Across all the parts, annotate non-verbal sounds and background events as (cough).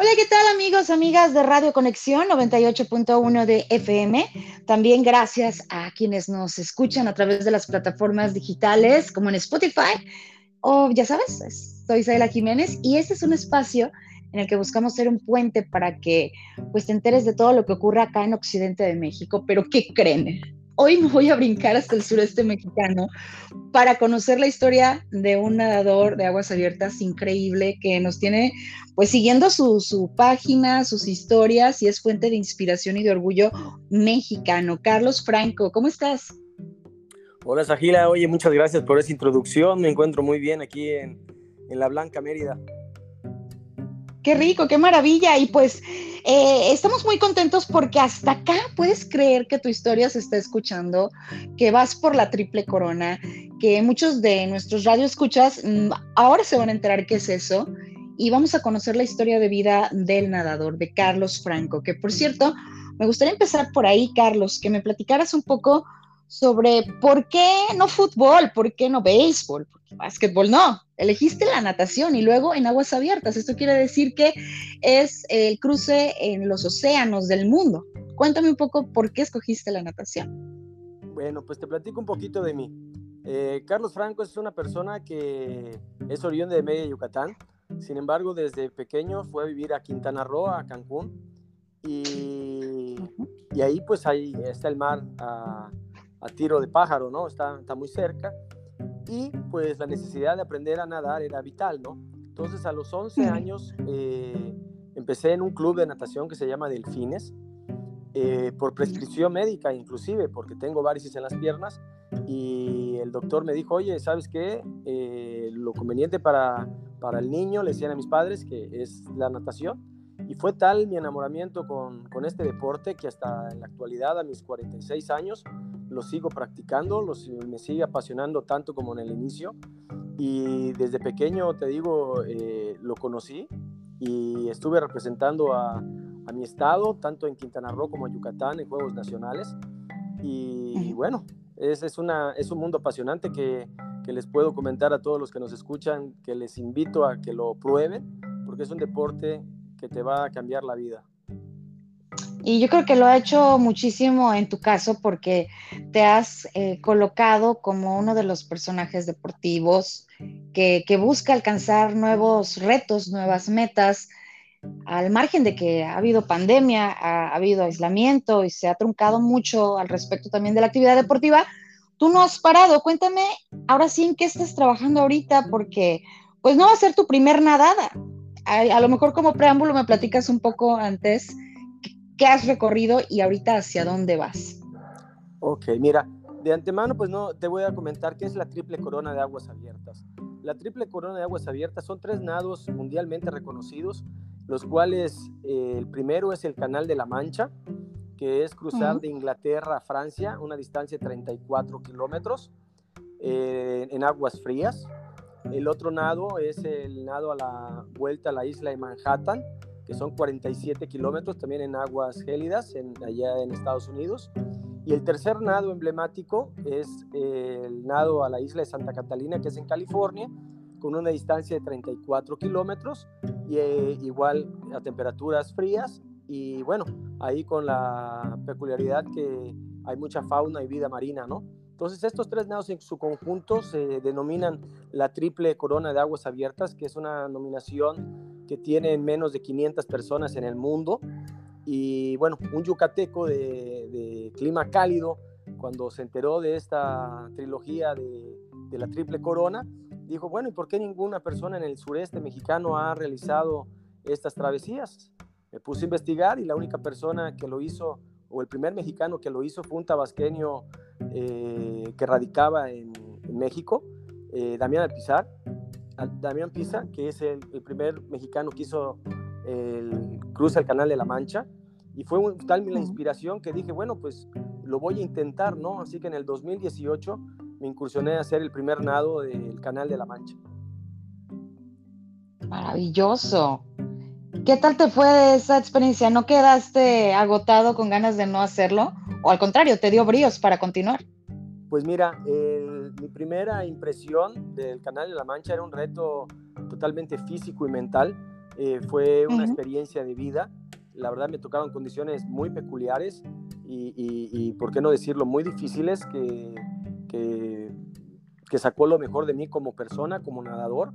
Hola, ¿qué tal amigos, amigas de Radio Conexión 98.1 de FM? También gracias a quienes nos escuchan a través de las plataformas digitales como en Spotify o ya sabes, soy Isabela Jiménez y este es un espacio en el que buscamos ser un puente para que pues te enteres de todo lo que ocurre acá en Occidente de México, pero ¿qué creen? Hoy me voy a brincar hasta el sureste mexicano para conocer la historia de un nadador de aguas abiertas increíble que nos tiene pues siguiendo su, página, sus historias y es fuente de inspiración y de orgullo mexicano. Carlos Franco, ¿cómo estás? Hola Sajila, oye, muchas gracias por esa introducción, me encuentro muy bien aquí en, en la Blanca Mérida. Qué rico, qué maravilla. Y pues eh, estamos muy contentos porque hasta acá puedes creer que tu historia se está escuchando, que vas por la triple corona, que muchos de nuestros radioescuchas mm, ahora se van a enterar qué es eso. Y vamos a conocer la historia de vida del nadador, de Carlos Franco, que por cierto, me gustaría empezar por ahí, Carlos, que me platicaras un poco sobre por qué no fútbol, por qué no béisbol, porque básquetbol no. Elegiste la natación y luego en aguas abiertas. Esto quiere decir que es el cruce en los océanos del mundo. Cuéntame un poco por qué escogiste la natación. Bueno, pues te platico un poquito de mí. Eh, Carlos Franco es una persona que es oriundo de Media Yucatán. Sin embargo, desde pequeño fue a vivir a Quintana Roo, a Cancún. Y, y ahí pues ahí está el mar a, a tiro de pájaro, ¿no? Está, está muy cerca. Y pues la necesidad de aprender a nadar era vital, ¿no? Entonces a los 11 años eh, empecé en un club de natación que se llama Delfines, eh, por prescripción médica inclusive, porque tengo varices en las piernas. Y el doctor me dijo, oye, ¿sabes qué? Eh, lo conveniente para, para el niño, le decían a mis padres, que es la natación. Y fue tal mi enamoramiento con, con, este deporte que hasta en la actualidad, a mis 46 años, lo sigo practicando, lo, me sigue apasionando tanto como en el inicio. Y desde pequeño, te digo, eh, lo conocí y estuve representando a, a, mi estado, tanto en Quintana Roo como en Yucatán, en Juegos Nacionales. Y bueno, es, es, una, es un mundo apasionante que, que les puedo comentar a todos los que nos escuchan, que les invito a que lo prueben, porque es un deporte que te va a cambiar la vida. Y yo creo que lo ha hecho muchísimo en tu caso porque te has eh, colocado como uno de los personajes deportivos que, busca alcanzar nuevos retos, nuevas metas, al margen de que ha habido pandemia, ha, habido aislamiento y se ha truncado mucho al respecto también de la actividad deportiva. Tú no has parado. Cuéntame ahora sí en qué estás trabajando ahorita porque pues no va a ser tu primer nadada. A, a lo mejor como preámbulo me platicas un poco antes qué has recorrido y ahorita hacia dónde vas. Ok, mira, de antemano pues no te voy a comentar qué es la triple corona de aguas abiertas. La triple corona de aguas abiertas son tres nados mundialmente reconocidos, los cuales eh, el primero es el Canal de la Mancha, que es cruzar de Inglaterra a Francia, una distancia de 34 kilómetros eh, en aguas frías. El otro nado es el nado a la vuelta a la isla de Manhattan, que son 47 kilómetros también en aguas gélidas, en, allá en Estados Unidos. Y el tercer nado emblemático es el nado a la isla de Santa Catalina, que es en California, con una distancia de 34 kilómetros, y eh, igual a temperaturas frías, y bueno, ahí con la peculiaridad que hay mucha fauna y vida marina, ¿no? Entonces estos tres nados en su conjunto se denominan la triple corona de aguas abiertas, que es una nominación que tiene menos de 500 personas en el mundo. Y bueno, un yucateco de, clima cálido, cuando se enteró de esta trilogía de, de, la Triple Corona, dijo, bueno, ¿y por qué ninguna persona en el sureste mexicano ha realizado estas travesías? Me puse a investigar y la única persona que lo hizo, o el primer mexicano que lo hizo, fue un tabasqueño eh, que radicaba en, México, eh, Damián Alpizar, Damián Pisa, que es el, primer mexicano que hizo el cruce al Canal de la Mancha. Y fue tal la inspiración que dije, bueno, pues lo voy a intentar, ¿no? Así que en el 2018 me incursioné a hacer el primer nado del Canal de la Mancha. Maravilloso. ¿Qué tal te fue esa experiencia? ¿No quedaste agotado con ganas de no hacerlo? ¿O al contrario, te dio bríos para continuar? Pues mira, mi primera impresión del Canal de la Mancha era un reto totalmente físico y mental. Eh, fue una experiencia de vida. La verdad me tocaron condiciones muy peculiares y, y, por qué no decirlo, muy difíciles que, que, que, sacó lo mejor de mí como persona, como nadador.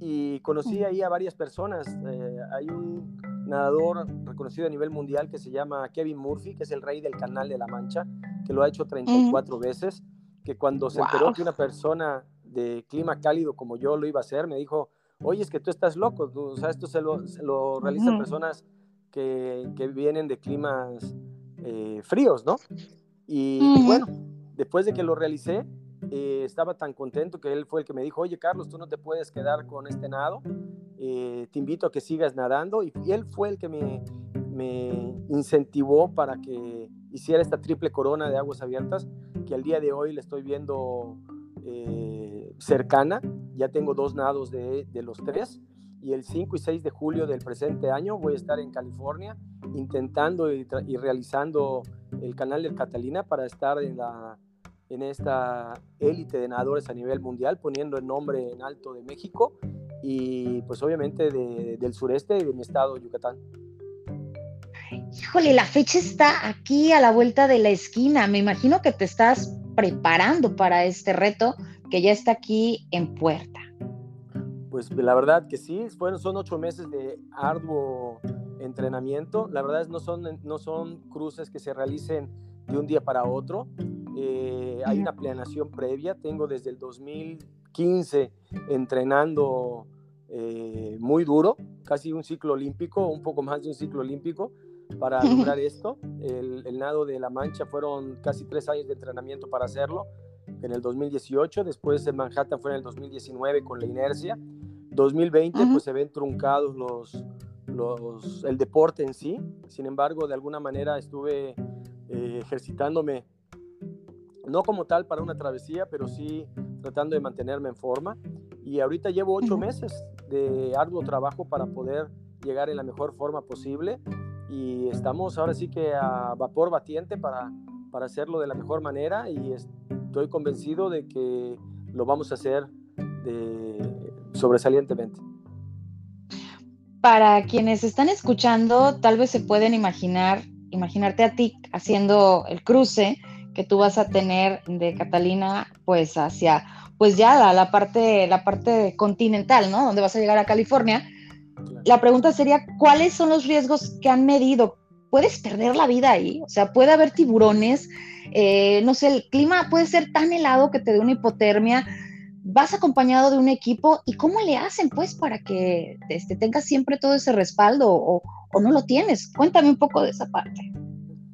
Y conocí ahí a varias personas. Eh, hay un nadador reconocido a nivel mundial que se llama Kevin Murphy, que es el rey del Canal de la Mancha, que lo ha hecho 34 veces, que cuando se enteró que una persona de clima cálido como yo lo iba a hacer, me dijo, oye, es que tú estás loco, o sea, esto se lo, se lo realizan personas que, que, vienen de climas eh, fríos, ¿no? Y, bueno, después de que lo realicé, eh, estaba tan contento que él fue el que me dijo, oye, Carlos, tú no te puedes quedar con este nado, eh, te invito a que sigas nadando, y, y él fue el que me, me incentivó para que hiciera esta triple corona de aguas abiertas, que al día de hoy le estoy viendo eh, cercana. Ya tengo dos nados de, de, los tres. Y el 5 y 6 de julio del presente año voy a estar en California intentando y, y realizando el canal del Catalina para estar en, la, en esta élite de nadadores a nivel mundial, poniendo el nombre en alto de México y pues obviamente de, del sureste y de mi estado, Yucatán. Híjole, la fecha está aquí a la vuelta de la esquina. Me imagino que te estás preparando para este reto que ya está aquí en puerta. Pues la verdad que sí, fueron, son ocho meses de arduo entrenamiento. La verdad es no son, no son cruces que se realicen de un día para otro. Eh, hay una planeación previa. Tengo desde el 2015 entrenando eh, muy duro, casi un ciclo olímpico, un poco más de un ciclo olímpico para lograr esto. El, el, nado de la Mancha fueron casi tres años de entrenamiento para hacerlo. En el 2018, después en Manhattan fue en el 2019 con la inercia. 2020 pues se ven truncados los, los, el deporte en sí. Sin embargo, de alguna manera estuve eh, ejercitándome, no como tal para una travesía, pero sí tratando de mantenerme en forma. Y ahorita llevo ocho meses de arduo trabajo para poder llegar en la mejor forma posible y estamos ahora sí que a vapor batiente para, para hacerlo de la mejor manera y estoy convencido de que lo vamos a hacer de, sobresalientemente. Para quienes están escuchando, tal vez se pueden imaginar, imaginarte a ti haciendo el cruce que tú vas a tener de Catalina, pues hacia, pues ya la, la parte, la parte continental, ¿no? Donde vas a llegar a California la pregunta sería, ¿cuáles son los riesgos que han medido? ¿Puedes perder la vida ahí? O sea, puede haber tiburones, eh, no sé, el clima puede ser tan helado que te dé una hipotermia, vas acompañado de un equipo y cómo le hacen pues para que este, tengas siempre todo ese respaldo o, no lo tienes. Cuéntame un poco de esa parte.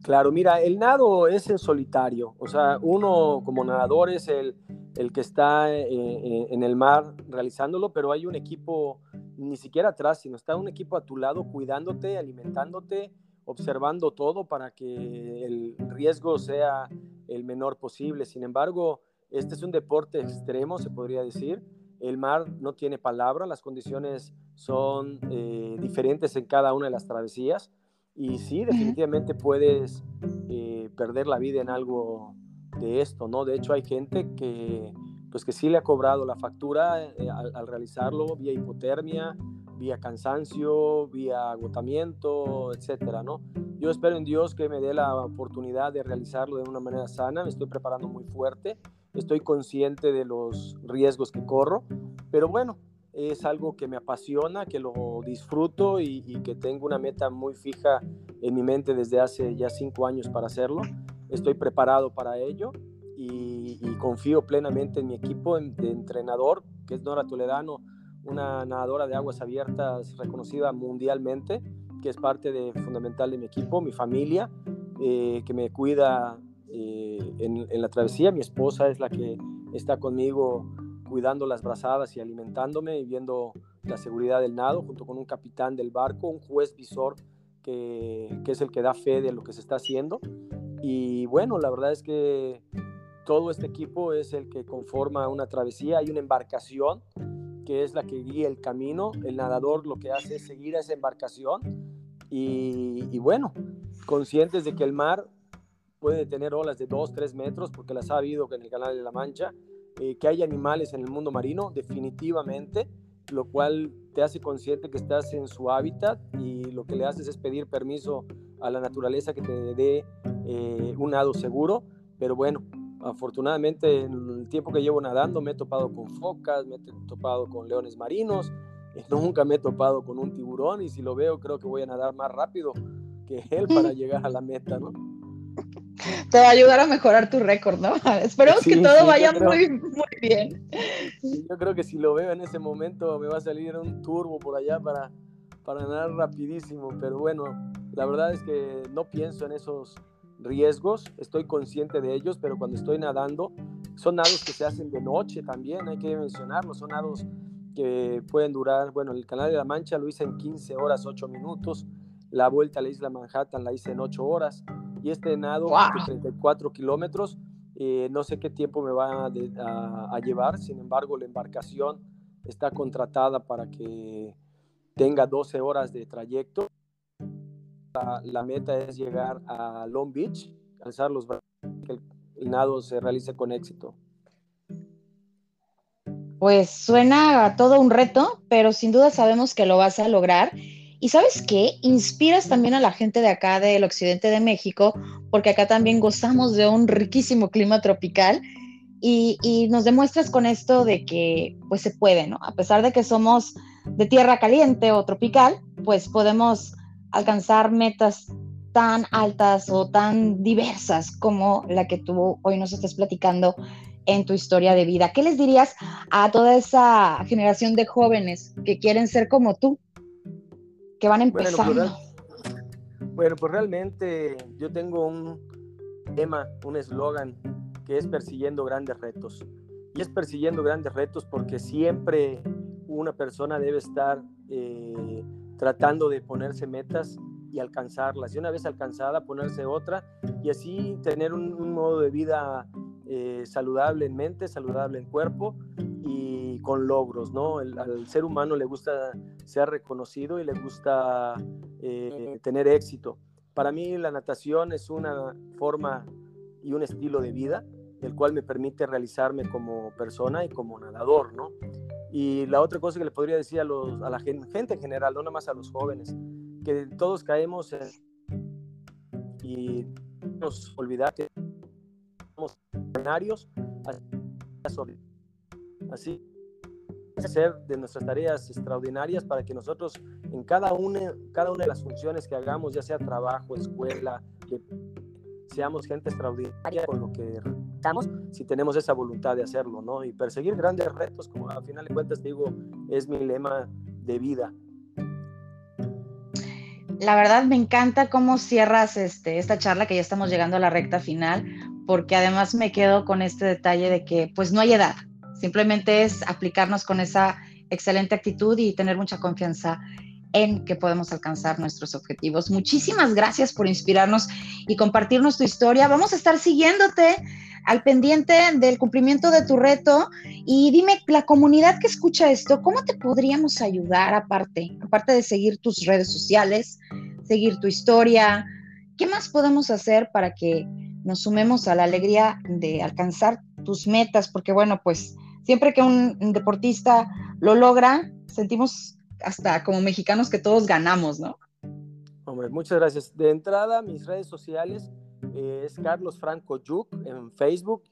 Claro, mira, el nado es en solitario, o sea, uno como nadador es el, el que está eh, eh, en el mar realizándolo, pero hay un equipo ni siquiera atrás, sino está un equipo a tu lado cuidándote, alimentándote, observando todo para que el riesgo sea el menor posible. Sin embargo, este es un deporte extremo, se podría decir. El mar no tiene palabra, las condiciones son eh, diferentes en cada una de las travesías y sí, definitivamente puedes eh, perder la vida en algo de esto, ¿no? De hecho, hay gente que pues que sí le ha cobrado la factura eh, al, realizarlo vía hipotermia, vía cansancio, vía agotamiento, etcétera, ¿no? Yo espero en Dios que me dé la oportunidad de realizarlo de una manera sana, me estoy preparando muy fuerte, estoy consciente de los riesgos que corro, pero bueno, es algo que me apasiona, que lo disfruto y que tengo una meta muy fija en mi mente desde hace ya cinco años para hacerlo. Estoy preparado para ello y, confío plenamente en mi equipo de entrenador, que es Nora Toledano, una nadadora de aguas abiertas reconocida mundialmente, que es parte de, fundamental de mi equipo, mi familia, eh, que me cuida eh, en, en, la travesía. Mi esposa es la que está conmigo cuidando las brazadas y alimentándome y viendo la seguridad del nado, junto con un capitán del barco, un juez visor que, que es el que da fe de lo que se está haciendo. Y bueno, la verdad es que todo este equipo es el que conforma una travesía. Hay una embarcación que es la que guía el camino. El nadador lo que hace es seguir a esa embarcación. Y, bueno, conscientes de que el mar puede tener olas de 2, 3 metros, porque las ha habido en el Canal de la Mancha, eh, que hay animales en el mundo marino, definitivamente. lo cual te hace consciente que estás en su hábitat y lo que le haces es pedir permiso a la naturaleza que te dé eh, un nado seguro. Pero bueno, afortunadamente en el tiempo que llevo nadando me he topado con focas, me he topado con leones marinos, (laughs) nunca me he topado con un tiburón y si lo veo creo que voy a nadar más rápido que él para (laughs) llegar a la meta, ¿no? Te va a ayudar a mejorar tu récord, ¿no? (laughs) Esperemos que todo vaya muy, muy bien. yo creo que si lo veo en ese momento me va a salir un turbo por allá para, para nadar rapidísimo, pero bueno, la verdad es que no pienso en esos riesgos, estoy consciente de ellos, pero cuando estoy nadando, son nados que se hacen de noche también, hay que mencionarlo, son nados que pueden durar, bueno, el Canal de la Mancha lo hice en 15 horas, 8 minutos, la vuelta a la isla Manhattan la hice en 8 horas, y este nado de 34 kilómetros, eh, no sé qué tiempo me va a, a, llevar, sin embargo, la embarcación está contratada para que tenga 12 horas de trayecto la, meta es llegar a Long Beach, alzar los brazos, que el, nado se realice con éxito. Pues suena todo un reto, pero sin duda sabemos que lo vas a lograr. Y sabes qué, inspiras también a la gente de acá del occidente de México, porque acá también gozamos de un riquísimo clima tropical y, y, nos demuestras con esto de que pues se puede, ¿no? A pesar de que somos de tierra caliente o tropical, pues podemos alcanzar metas tan altas o tan diversas como la que tú hoy nos estás platicando en tu historia de vida. ¿Qué les dirías a toda esa generación de jóvenes que quieren ser como tú, que van pues, empezando? Bueno, pues, realmente yo tengo un tema, un eslogan que es persiguiendo grandes retos. Y es persiguiendo grandes retos porque siempre una persona debe estar eh, tratando de ponerse metas y alcanzarlas. Y una vez alcanzada, ponerse otra y así tener un, modo de vida eh, saludable en mente, saludable en cuerpo y con logros, ¿no? al ser humano le gusta ser reconocido y le gusta eh, tener éxito. Para mí la natación es una forma y un estilo de vida el cual me permite realizarme como persona y como nadador, ¿no? Y la otra cosa que le podría decir a, los, a la gente en general, no nada más a los jóvenes, que todos caemos en, y nos olvidar que somos escenarios, así hacer de nuestras tareas extraordinarias para que nosotros en cada una, cada una de las funciones que hagamos, ya sea trabajo, escuela, seamos gente extraordinaria con lo que estamos, si tenemos esa voluntad de hacerlo, ¿no? Y perseguir grandes retos, como al final de cuentas digo, es mi lema de vida. La verdad me encanta cómo cierras este, esta charla, que ya estamos llegando a la recta final, porque además me quedo con este detalle de que pues no hay edad, simplemente es aplicarnos con esa excelente actitud y tener mucha confianza en que podemos alcanzar nuestros objetivos. Muchísimas gracias por inspirarnos y compartirnos tu historia. Vamos a estar siguiéndote al pendiente del cumplimiento de tu reto y dime, la comunidad que escucha esto, ¿cómo te podríamos ayudar aparte? Aparte de seguir tus redes sociales, seguir tu historia, ¿qué más podemos hacer para que nos sumemos a la alegría de alcanzar tus metas? Porque bueno, pues siempre que un deportista lo logra, sentimos hasta como mexicanos que todos ganamos, ¿no? Hombre, muchas gracias. De entrada, mis redes sociales es Carlos Franco Yuk en Facebook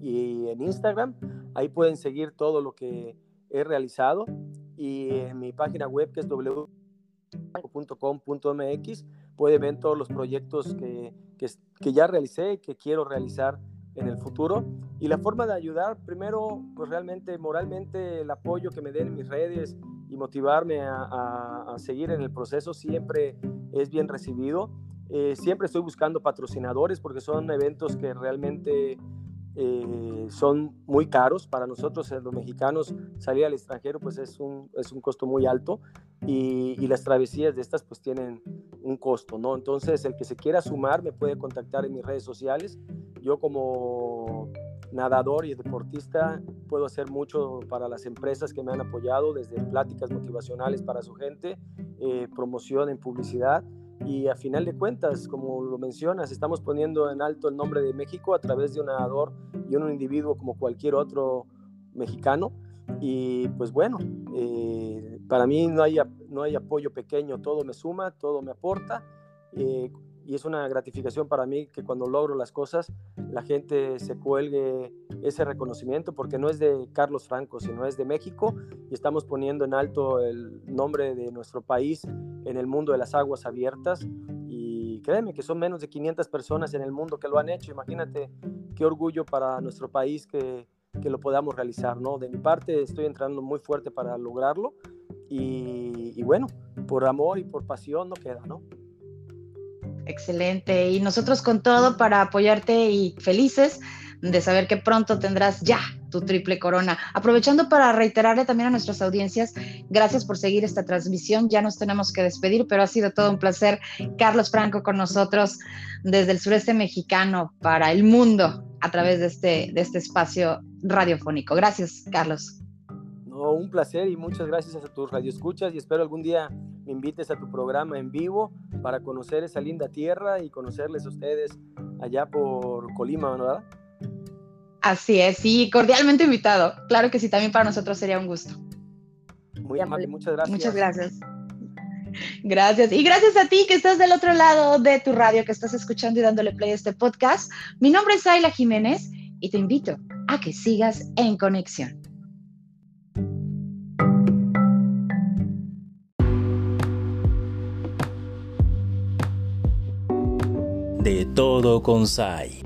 y en Instagram. Ahí pueden seguir todo lo que he realizado. Y en mi página web que es www.com.mx pueden ver todos los proyectos que, que, que ya realicé y que quiero realizar en el futuro. Y la forma de ayudar, primero, pues realmente moralmente el apoyo que me den en mis redes y motivarme a, seguir en el proceso siempre es bien recibido. Eh, siempre estoy buscando patrocinadores porque son eventos que realmente eh, son muy caros. Para nosotros eh, los mexicanos salir al extranjero pues es un, es un costo muy alto y, las travesías de estas pues tienen un costo no entonces el que se quiera sumar me puede contactar en mis redes sociales. Yo como nadador y deportista puedo hacer mucho para las empresas que me han apoyado, desde pláticas motivacionales para su gente, promoción en publicidad y a final de cuentas, como lo mencionas, estamos poniendo en alto el nombre de México a través de un nadador y un individuo como cualquier otro mexicano Y pues bueno, eh, para mí no hay, no hay apoyo pequeño, todo me suma, todo me aporta. Eh, y es una gratificación para mí que cuando logro las cosas la gente se cuelgue ese reconocimiento porque no es de Carlos Franco, sino es de México y estamos poniendo en alto el nombre de nuestro país en el mundo de las aguas abiertas y créeme que son menos de 500 personas en el mundo que lo han hecho, imagínate qué orgullo para nuestro país que, que lo podamos realizar, ¿no? De mi parte estoy entrando muy fuerte para lograrlo y, y bueno, por amor y por pasión no queda, ¿no? Excelente. Y nosotros con todo para apoyarte y felices de saber que pronto tendrás ya tu triple corona. Aprovechando para reiterarle también a nuestras audiencias, gracias por seguir esta transmisión. Ya nos tenemos que despedir, pero ha sido todo un placer. Carlos Franco con nosotros desde el sureste mexicano para el mundo a través de este, de este espacio radiofónico. Gracias, Carlos. No, un placer y muchas gracias a tus radioescuchas y espero algún día me invites a tu programa en vivo para conocer esa linda tierra y conocerles a ustedes allá por Colima, ¿verdad? Así es, sí, cordialmente invitado. Claro que sí, también para nosotros sería un gusto. Muy amable, muchas gracias. Muchas gracias. Gracias. Y gracias a ti que estás del otro lado de tu radio, que estás escuchando y dándole play a este podcast. Mi nombre es Ayla Jiménez y te invito a que sigas en conexión. De todo con SAI.